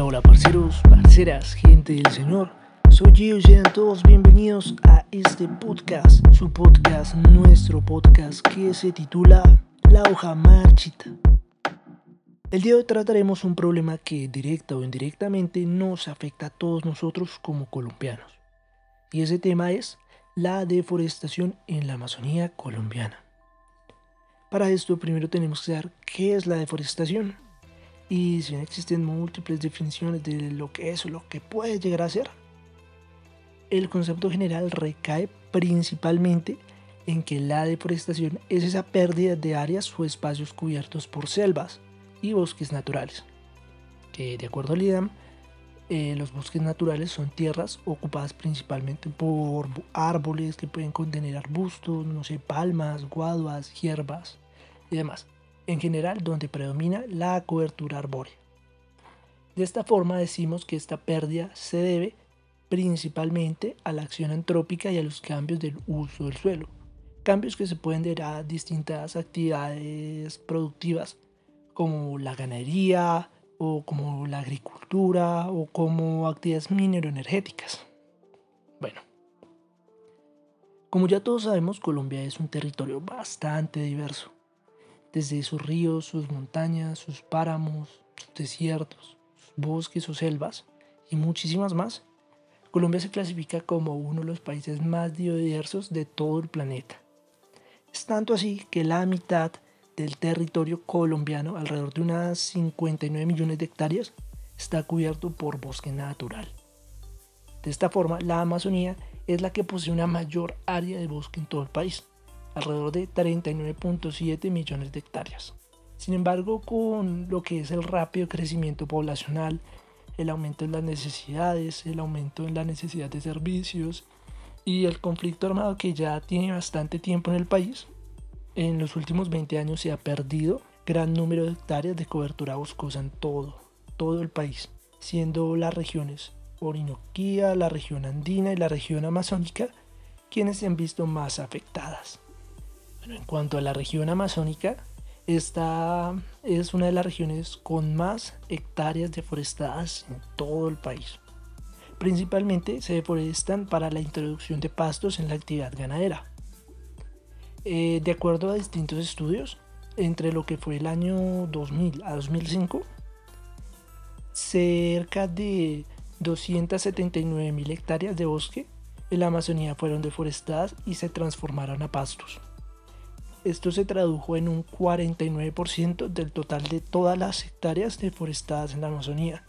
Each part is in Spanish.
Hola, hola, parceros, parceras, gente del Señor. Soy yo y sean todos bienvenidos a este podcast, su podcast, nuestro podcast que se titula La hoja marchita. El día de hoy trataremos un problema que directa o indirectamente nos afecta a todos nosotros como colombianos. Y ese tema es la deforestación en la Amazonía colombiana. Para esto primero tenemos que saber qué es la deforestación. Y si existen múltiples definiciones de lo que es o lo que puede llegar a ser, el concepto general recae principalmente en que la deforestación es esa pérdida de áreas o espacios cubiertos por selvas y bosques naturales, que de acuerdo al IDAM, eh, los bosques naturales son tierras ocupadas principalmente por árboles que pueden contener arbustos, no sé, palmas, guaduas, hierbas y demás en general donde predomina la cobertura arbórea. De esta forma decimos que esta pérdida se debe principalmente a la acción antrópica y a los cambios del uso del suelo, cambios que se pueden deber a distintas actividades productivas como la ganadería o como la agricultura o como actividades mineroenergéticas. Bueno, como ya todos sabemos, Colombia es un territorio bastante diverso desde sus ríos, sus montañas, sus páramos, sus desiertos, sus bosques o selvas y muchísimas más, Colombia se clasifica como uno de los países más diversos de todo el planeta. Es tanto así que la mitad del territorio colombiano, alrededor de unas 59 millones de hectáreas, está cubierto por bosque natural. De esta forma, la Amazonía es la que posee una mayor área de bosque en todo el país alrededor de 39.7 millones de hectáreas. Sin embargo, con lo que es el rápido crecimiento poblacional, el aumento en las necesidades, el aumento en la necesidad de servicios y el conflicto armado que ya tiene bastante tiempo en el país, en los últimos 20 años se ha perdido gran número de hectáreas de cobertura boscosa en todo, todo el país, siendo las regiones Orinoquía, la región andina y la región amazónica quienes se han visto más afectadas en cuanto a la región amazónica, esta es una de las regiones con más hectáreas deforestadas en todo el país. Principalmente se deforestan para la introducción de pastos en la actividad ganadera. Eh, de acuerdo a distintos estudios, entre lo que fue el año 2000 a 2005, cerca de 279 mil hectáreas de bosque en la Amazonía fueron deforestadas y se transformaron a pastos. Esto se tradujo en un 49% del total de todas las hectáreas deforestadas en la Amazonía.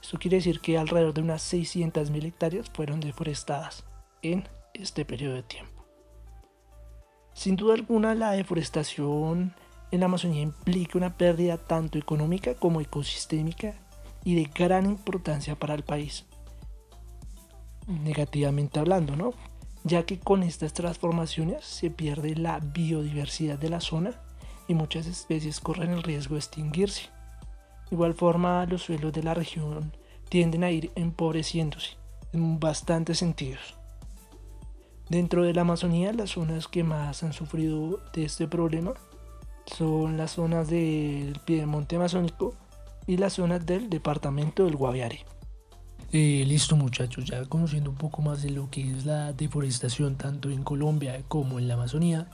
Esto quiere decir que alrededor de unas 600.000 hectáreas fueron deforestadas en este periodo de tiempo. Sin duda alguna, la deforestación en la Amazonía implica una pérdida tanto económica como ecosistémica y de gran importancia para el país. Negativamente hablando, ¿no? Ya que con estas transformaciones se pierde la biodiversidad de la zona y muchas especies corren el riesgo de extinguirse. De igual forma, los suelos de la región tienden a ir empobreciéndose en bastantes sentidos. Dentro de la Amazonía, las zonas que más han sufrido de este problema son las zonas del Piedemonte amazónico y las zonas del departamento del Guaviare. Eh, listo muchachos, ya conociendo un poco más de lo que es la deforestación tanto en Colombia como en la Amazonía,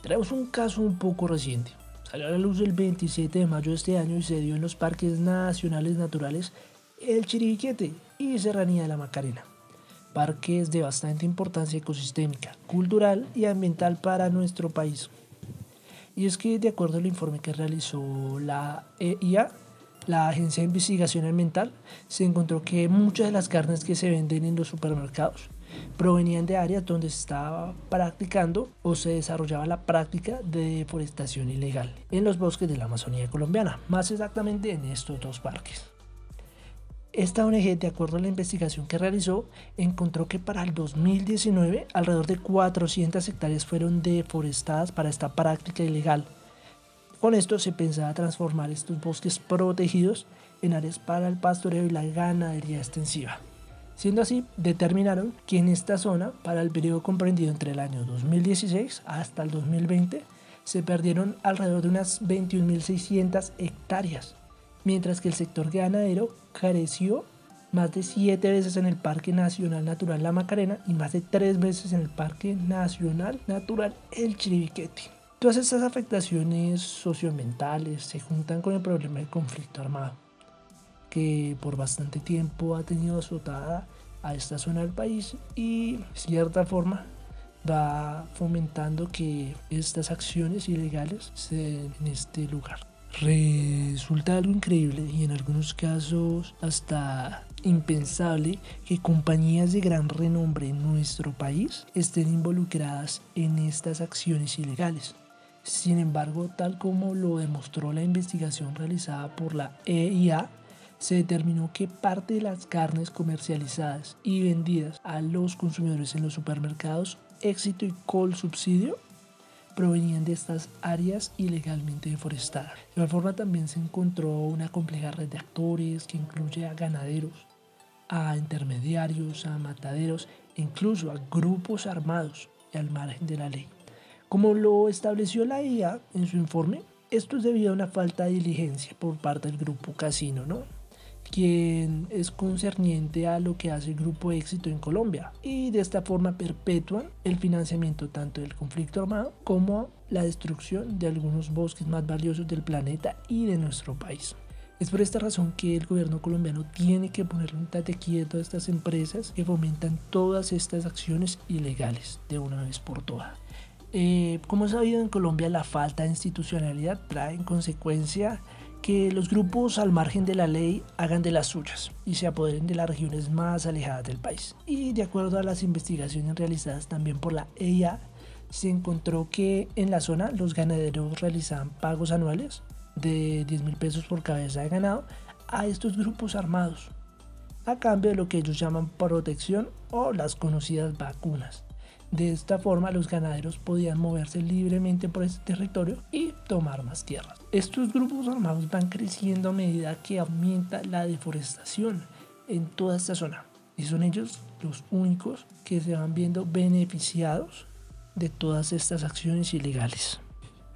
traemos un caso un poco reciente. Salió a la luz el 27 de mayo de este año y se dio en los parques nacionales naturales El Chiribiquete y Serranía de la Macarena. Parques de bastante importancia ecosistémica, cultural y ambiental para nuestro país. Y es que de acuerdo al informe que realizó la EIA, la Agencia de Investigación Ambiental, se encontró que muchas de las carnes que se venden en los supermercados provenían de áreas donde se estaba practicando o se desarrollaba la práctica de deforestación ilegal en los bosques de la Amazonía colombiana, más exactamente en estos dos parques. Esta ONG, de acuerdo a la investigación que realizó, encontró que para el 2019 alrededor de 400 hectáreas fueron deforestadas para esta práctica ilegal, con esto se pensaba transformar estos bosques protegidos en áreas para el pastoreo y la ganadería extensiva. Siendo así, determinaron que en esta zona, para el periodo comprendido entre el año 2016 hasta el 2020, se perdieron alrededor de unas 21.600 hectáreas mientras que el sector ganadero careció más de siete veces en el Parque Nacional Natural La Macarena y más de tres veces en el Parque Nacional Natural El Chiribiquete. Todas estas afectaciones socioambientales se juntan con el problema del conflicto armado, que por bastante tiempo ha tenido azotada a esta zona del país y de cierta forma va fomentando que estas acciones ilegales se den en este lugar. Resulta algo increíble y en algunos casos hasta impensable que compañías de gran renombre en nuestro país estén involucradas en estas acciones ilegales. Sin embargo, tal como lo demostró la investigación realizada por la EIA, se determinó que parte de las carnes comercializadas y vendidas a los consumidores en los supermercados Éxito y Col Subsidio provenían de estas áreas ilegalmente deforestadas. De igual forma también se encontró una compleja red de actores que incluye a ganaderos, a intermediarios, a mataderos, incluso a grupos armados y al margen de la ley. Como lo estableció la IA en su informe, esto es debido a una falta de diligencia por parte del grupo Casino, ¿no? quien es concerniente a lo que hace el Grupo Éxito en Colombia y de esta forma perpetúan el financiamiento tanto del conflicto armado como la destrucción de algunos bosques más valiosos del planeta y de nuestro país. Es por esta razón que el gobierno colombiano tiene que ponerle un tate quieto a estas empresas que fomentan todas estas acciones ilegales de una vez por todas. Eh, como es sabido en Colombia, la falta de institucionalidad trae en consecuencia que los grupos al margen de la ley hagan de las suyas y se apoderen de las regiones más alejadas del país. Y de acuerdo a las investigaciones realizadas también por la EIA, se encontró que en la zona los ganaderos realizaban pagos anuales de 10 mil pesos por cabeza de ganado a estos grupos armados, a cambio de lo que ellos llaman protección o las conocidas vacunas. De esta forma los ganaderos podían moverse libremente por este territorio y tomar más tierras. Estos grupos armados van creciendo a medida que aumenta la deforestación en toda esta zona. Y son ellos los únicos que se van viendo beneficiados de todas estas acciones ilegales.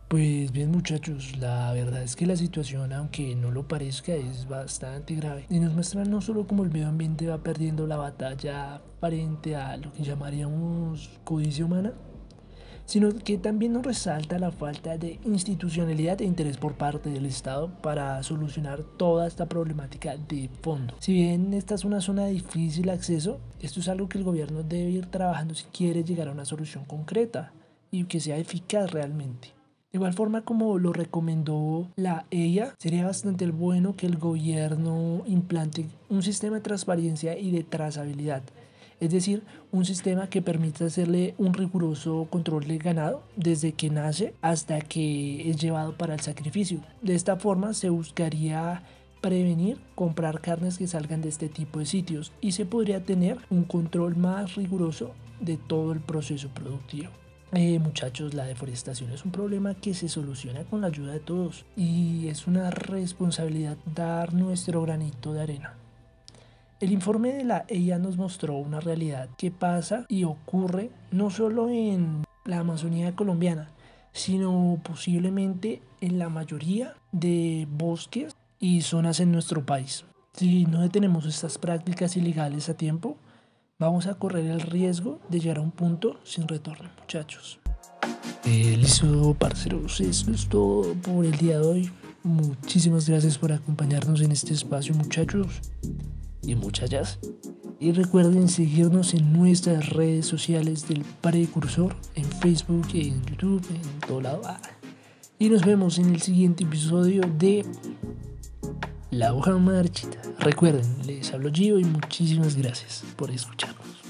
Pues bien muchachos, la verdad es que la situación, aunque no lo parezca, es bastante grave. Y nos muestra no solo cómo el medio ambiente va perdiendo la batalla frente a lo que llamaríamos codicia humana, sino que también nos resalta la falta de institucionalidad e interés por parte del Estado para solucionar toda esta problemática de fondo. Si bien esta es una zona de difícil acceso, esto es algo que el gobierno debe ir trabajando si quiere llegar a una solución concreta y que sea eficaz realmente. De igual forma como lo recomendó la EIA, sería bastante bueno que el gobierno implante un sistema de transparencia y de trazabilidad. Es decir, un sistema que permita hacerle un riguroso control del ganado desde que nace hasta que es llevado para el sacrificio. De esta forma se buscaría prevenir comprar carnes que salgan de este tipo de sitios y se podría tener un control más riguroso de todo el proceso productivo. Eh, muchachos, la deforestación es un problema que se soluciona con la ayuda de todos y es una responsabilidad dar nuestro granito de arena. El informe de la EIA nos mostró una realidad que pasa y ocurre no solo en la Amazonía colombiana, sino posiblemente en la mayoría de bosques y zonas en nuestro país. Si no detenemos estas prácticas ilegales a tiempo, vamos a correr el riesgo de llegar a un punto sin retorno, muchachos. Eh, listo, parceros, eso es todo por el día de hoy. Muchísimas gracias por acompañarnos en este espacio, muchachos y muchachas. Y recuerden seguirnos en nuestras redes sociales del Precursor, en Facebook, en YouTube, en todo lado. Ah. Y nos vemos en el siguiente episodio de La Hoja Marchita. Recuerden, les hablo Gio y muchísimas gracias por escucharnos.